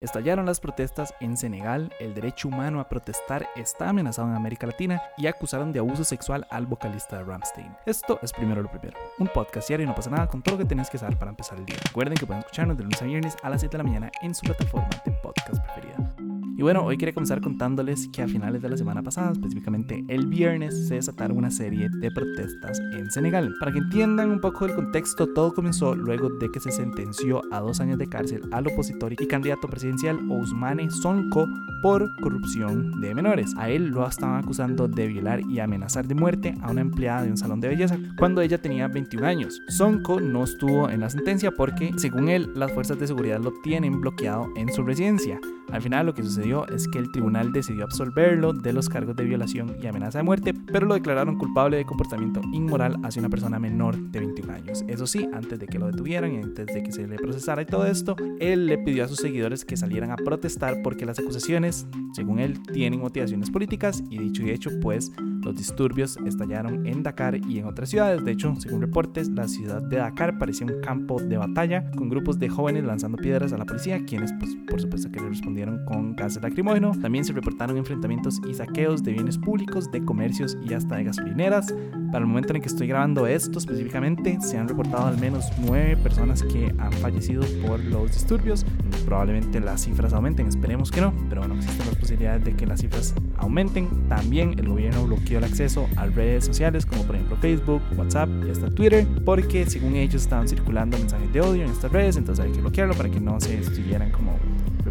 Estallaron las protestas en Senegal, el derecho humano a protestar está amenazado en América Latina y acusaron de abuso sexual al vocalista de Ramstein. Esto es primero lo primero, un podcast diario y no pasa nada con todo lo que tenés que saber para empezar el día. Recuerden que pueden escucharnos de lunes a viernes a las 7 de la mañana en su plataforma de podcast preferida. Y bueno, hoy quería comenzar contándoles que a finales de la semana pasada, específicamente el viernes, se desataron una serie de protestas en Senegal. Para que entiendan un poco el contexto, todo comenzó luego de que se sentenció a dos años de cárcel al opositor y candidato presidencial Ousmane Sonko por corrupción de menores. A él lo estaban acusando de violar y amenazar de muerte a una empleada de un salón de belleza cuando ella tenía 21 años. Sonko no estuvo en la sentencia porque, según él, las fuerzas de seguridad lo tienen bloqueado en su residencia. Al final lo que sucedió es que el tribunal decidió absolverlo de los cargos de violación y amenaza de muerte, pero lo declararon culpable de comportamiento inmoral hacia una persona menor de 21 años. Eso sí, antes de que lo detuvieran y antes de que se le procesara y todo esto, él le pidió a sus seguidores que salieran a protestar porque las acusaciones, según él, tienen motivaciones políticas y dicho y hecho, pues los disturbios estallaron en Dakar y en otras ciudades. De hecho, según reportes, la ciudad de Dakar parecía un campo de batalla con grupos de jóvenes lanzando piedras a la policía, quienes, pues, por supuesto que le respondieron con gases lacrimógeno. También se reportaron enfrentamientos y saqueos de bienes públicos, de comercios y hasta de gasolineras. Para el momento en el que estoy grabando esto específicamente, se han reportado al menos nueve personas que han fallecido por los disturbios. Probablemente las cifras aumenten, esperemos que no, pero bueno, existen las posibilidades de que las cifras aumenten. También el gobierno bloqueó el acceso a redes sociales como por ejemplo Facebook, WhatsApp y hasta Twitter, porque según ellos estaban circulando mensajes de odio en estas redes, entonces hay que bloquearlo para que no se estuvieran como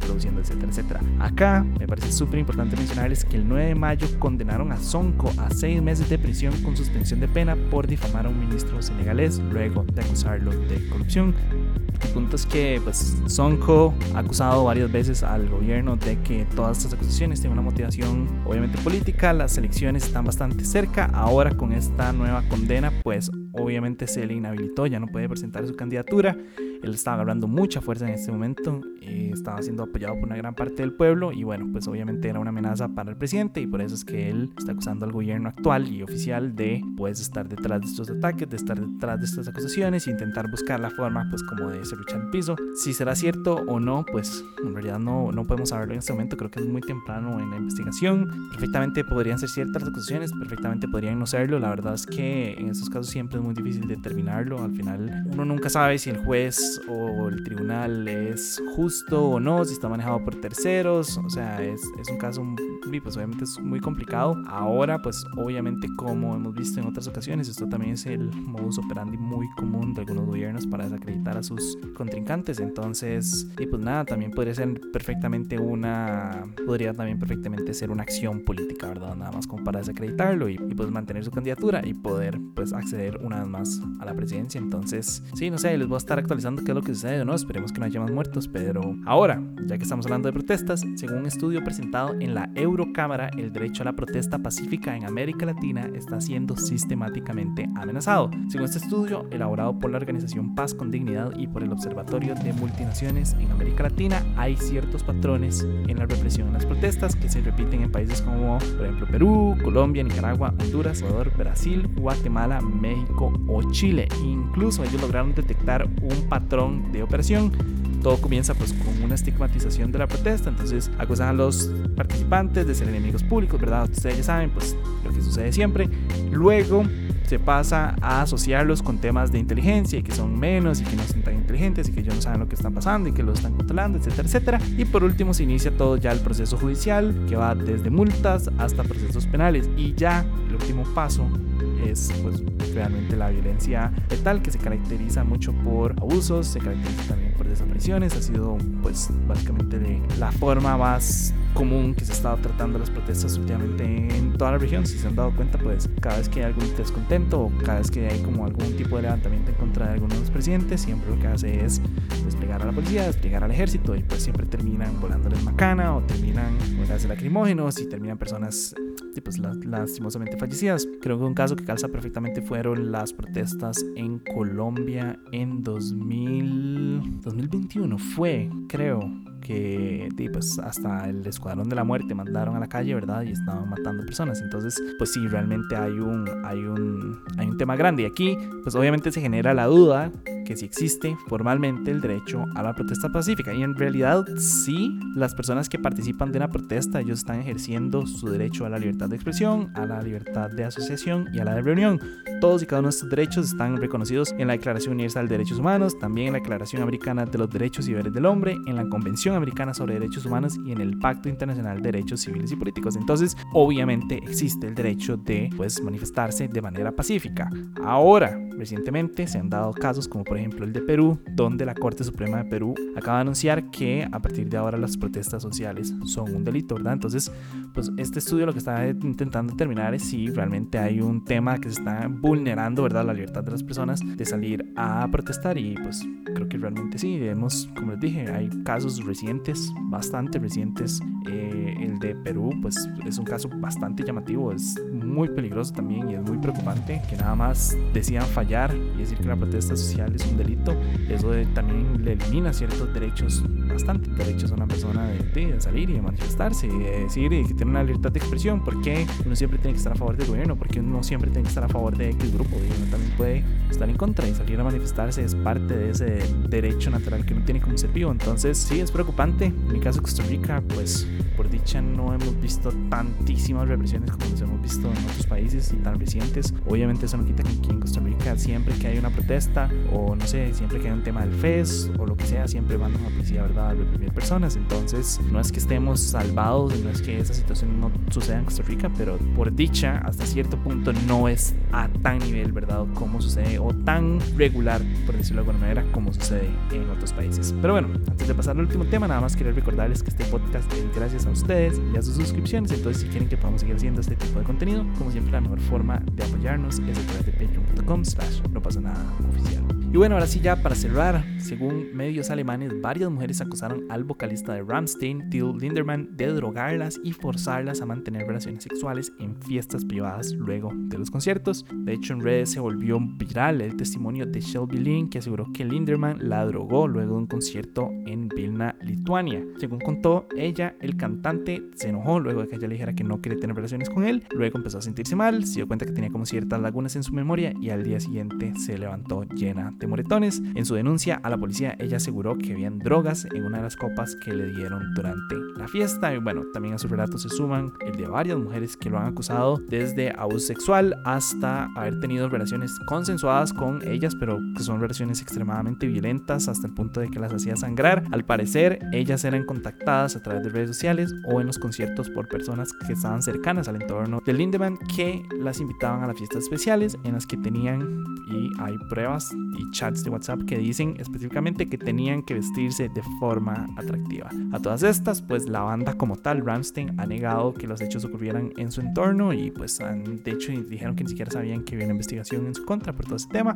reproduciendo, etcétera, etcétera. Acá me parece súper importante mencionarles que el 9 de mayo condenaron a Sonko a seis meses de prisión con suspensión de pena por difamar a un ministro senegalés luego de acusarlo de corrupción. El punto es que pues, Sonko ha acusado varias veces al gobierno de que todas estas acusaciones tienen una motivación obviamente política, las elecciones están bastante cerca, ahora con esta nueva condena pues obviamente se le inhabilitó, ya no puede presentar su candidatura él estaba agarrando mucha fuerza en este momento, eh, estaba siendo apoyado por una gran parte del pueblo y bueno, pues obviamente era una amenaza para el presidente y por eso es que él está acusando al gobierno actual y oficial de pues estar detrás de estos ataques, de estar detrás de estas acusaciones e intentar buscar la forma pues como de luchar el piso. Si será cierto o no, pues en realidad no, no podemos saberlo en este momento, creo que es muy temprano en la investigación. Perfectamente podrían ser ciertas las acusaciones, perfectamente podrían no serlo, la verdad es que en estos casos siempre es muy difícil determinarlo, al final uno nunca sabe si el juez o el tribunal es justo o no, si está manejado por terceros, o sea, es, es un caso, pues obviamente es muy complicado. Ahora, pues obviamente como hemos visto en otras ocasiones, esto también es el modus operandi muy común de algunos gobiernos para desacreditar a sus contrincantes, entonces, y pues nada, también podría ser perfectamente una, podría también perfectamente ser una acción política, ¿verdad? Nada más como para desacreditarlo y, y pues mantener su candidatura y poder pues acceder una vez más a la presidencia, entonces, sí, no sé, les voy a estar actualizando qué es lo que sucede o no. Esperemos que no haya más muertos. Pero ahora, ya que estamos hablando de protestas, según un estudio presentado en la Eurocámara, el derecho a la protesta pacífica en América Latina está siendo sistemáticamente amenazado. Según este estudio, elaborado por la organización Paz con Dignidad y por el Observatorio de Multinaciones en América Latina, hay ciertos patrones en la represión en las protestas que se repiten en países como, por ejemplo, Perú, Colombia, Nicaragua, Honduras, Ecuador, Brasil, Guatemala, México o Chile. Incluso ellos lograron detectar un patrón de operación. Todo comienza pues con una estigmatización de la protesta, entonces acusan a los participantes de ser enemigos públicos, ¿verdad? Ustedes ya saben pues lo que sucede siempre. Luego se pasa a asociarlos con temas de inteligencia y que son menos y que no son tan inteligentes y que ellos no saben lo que están pasando y que lo están controlando, etcétera, etcétera. Y por último se inicia todo ya el proceso judicial que va desde multas hasta procesos penales y ya el último paso es pues realmente la violencia letal que se caracteriza mucho por abusos, se caracteriza también por desapariciones, ha sido pues básicamente la forma más común que se ha estado tratando las protestas últimamente en toda la región. Si se han dado cuenta, pues cada vez que hay algún descontento o cada vez que hay como algún tipo de levantamiento en contra de alguno de los presidentes, siempre lo que hace es desplegar a la policía, desplegar al ejército y pues siempre terminan volándoles macana o terminan con gases lacrimógenos y terminan personas pues lastimosamente fallecidas. Creo que un caso que calza perfectamente fueron las protestas en Colombia en 2000, 2021. Fue, creo, que pues hasta el escuadrón de la muerte mandaron a la calle, ¿verdad? Y estaban matando personas. Entonces, pues sí, realmente hay un, hay un, hay un tema grande. Y aquí, pues obviamente se genera la duda que si existe formalmente el derecho a la protesta pacífica. Y en realidad sí, las personas que participan de una protesta, ellos están ejerciendo su derecho a la libertad de expresión, a la libertad de asociación y a la de reunión. Todos y cada uno de estos derechos están reconocidos en la Declaración Universal de Derechos Humanos, también en la Declaración Americana de los Derechos y Deberes del Hombre, en la Convención Americana sobre Derechos Humanos y en el Pacto Internacional de Derechos Civiles y Políticos. Entonces, obviamente existe el derecho de pues, manifestarse de manera pacífica. Ahora, recientemente se han dado casos como por ejemplo el de Perú, donde la Corte Suprema de Perú acaba de anunciar que a partir de ahora las protestas sociales son un delito, ¿verdad? Entonces, pues este estudio lo que está intentando determinar es si realmente hay un tema que se está vulnerando, ¿verdad? La libertad de las personas de salir a protestar y pues creo que realmente sí, vemos, como les dije, hay casos recientes, bastante recientes. Eh, el de Perú, pues es un caso bastante llamativo, es muy peligroso también y es muy preocupante que nada más decían fallar y decir que la protesta social es un delito. Eso también le elimina ciertos derechos, bastante derechos a una persona de, salir y de manifestarse y de decir que tiene una libertad de expresión. porque uno siempre tiene que estar a favor del gobierno? porque uno siempre tiene que estar a favor de X grupo? Y uno también puede estar en contra y salir a manifestarse es parte de ese derecho natural que uno tiene como ser vivo. Entonces, sí, es preocupante. En mi caso, Costa Rica, pues por dicha no hemos visto tantísimas represiones como las hemos visto en otros países y tan recientes. Obviamente eso no quita que aquí en Costa Rica siempre que hay una protesta o no sé, siempre que hay un tema del FES o lo que sea, siempre mandan a la policía, ¿verdad? A reprimir personas. Entonces no es que estemos salvados, no es que esa situación no suceda en Costa Rica, pero por dicha hasta cierto punto no es a tan nivel, ¿verdad? Como sucede o tan regular, por decirlo de alguna manera, como sucede en otros países. Pero bueno, antes de pasar al último tema, nada más quería recordarles que este podcast es gracias a ustedes y a sus suscripciones. Entonces, si quieren que podamos seguir haciendo este tipo de contenido, como siempre, la mejor forma de apoyarnos es a través de patreon.com slash no pasa nada oficial. Y bueno, ahora sí ya para cerrar, según medios alemanes, varias mujeres acusaron al vocalista de Ramstein, Till Linderman, de drogarlas y forzarlas a mantener relaciones sexuales en fiestas privadas luego de los conciertos. De hecho, en redes se volvió viral el testimonio de Shelby Lynn, que aseguró que Linderman la drogó luego de un concierto en Vilna, Lituania. Según contó ella, el cantante se enojó luego de que ella le dijera que no quiere tener relaciones con él. Luego empezó a sentirse mal, se dio cuenta que tenía como ciertas lagunas en su memoria y al día siguiente se levantó llena de moretones. En su denuncia a la policía, ella aseguró que habían drogas en una de las copas que le dieron durante la fiesta. Y bueno, también a su relato se suman el de varias mujeres que lo han acusado desde abuso sexual hasta haber tenido relaciones consensuadas con ellas, pero que son relaciones extremadamente violentas hasta el punto de que las hacía sangrar. Al parecer, ellas eran contactadas a través de redes sociales o en los conciertos por personas que estaban cercanas al entorno de Lindemann que las invitaban a las fiestas especiales en las que tenían, y hay pruebas y chats de WhatsApp que dicen que tenían que vestirse de forma atractiva. A todas estas, pues la banda como tal, Ramstein, ha negado que los hechos ocurrieran en su entorno y pues han, de hecho dijeron que ni siquiera sabían que había una investigación en su contra por todo ese tema.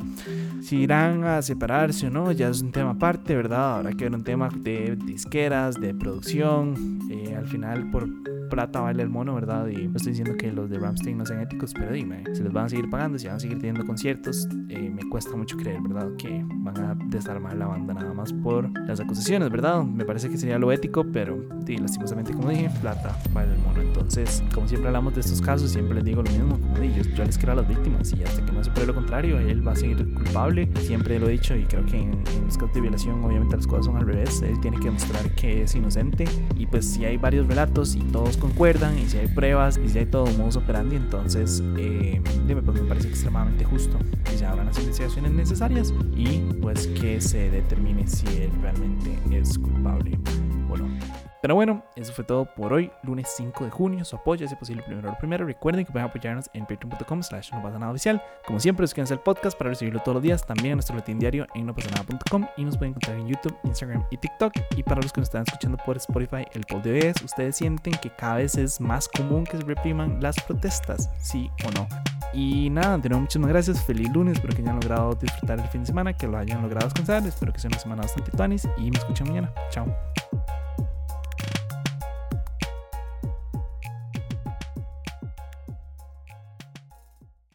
Si irán a separarse o no, ya es un tema aparte, ¿verdad? Habrá que ver un tema de disqueras, de producción. Eh, al final, por plata vale el mono, ¿verdad? Y no estoy diciendo que los de Ramstein no sean éticos, pero dime, si les van a seguir pagando, si van a seguir teniendo conciertos, eh, me cuesta mucho creer, ¿verdad? Que van a desarmar la banda nada más por las acusaciones, ¿verdad? Me parece que sería lo ético, pero sí, lastimosamente, como dije, plata vale el mono. Entonces, como siempre hablamos de estos casos, siempre les digo lo mismo, como dije, yo, les quiero a las víctimas y hasta que no se pruebe lo contrario, él va a seguir culpable. Siempre lo he dicho y creo que en, en los casos de violación, obviamente las cosas son al revés. Él tiene que demostrar que es inocente y pues si hay varios relatos y todos concuerdan y si hay pruebas y si hay todo un modus operandi, entonces eh, pues me parece extremadamente justo que se abran las investigaciones necesarias y pues que se determine si él realmente es culpable Pero bueno, eso fue todo por hoy, lunes 5 de junio. Su apoyo, es posible, primero lo primero. Recuerden que pueden apoyarnos en patreon.com slash no pasa nada oficial. Como siempre, suscríbanse al podcast para recibirlo todos los días. También a nuestro latín diario en no pasa nada.com y nos pueden encontrar en YouTube, Instagram y TikTok. Y para los que nos están escuchando por Spotify, el poll de hoy es, ¿ustedes sienten que cada vez es más común que se repriman las protestas? ¿Sí o no? Y nada, de nuevo muchísimas gracias, feliz lunes, espero que hayan logrado disfrutar el fin de semana, que lo hayan logrado descansar, espero que sea una semana bastante tuanis y me escuchan mañana. Chao.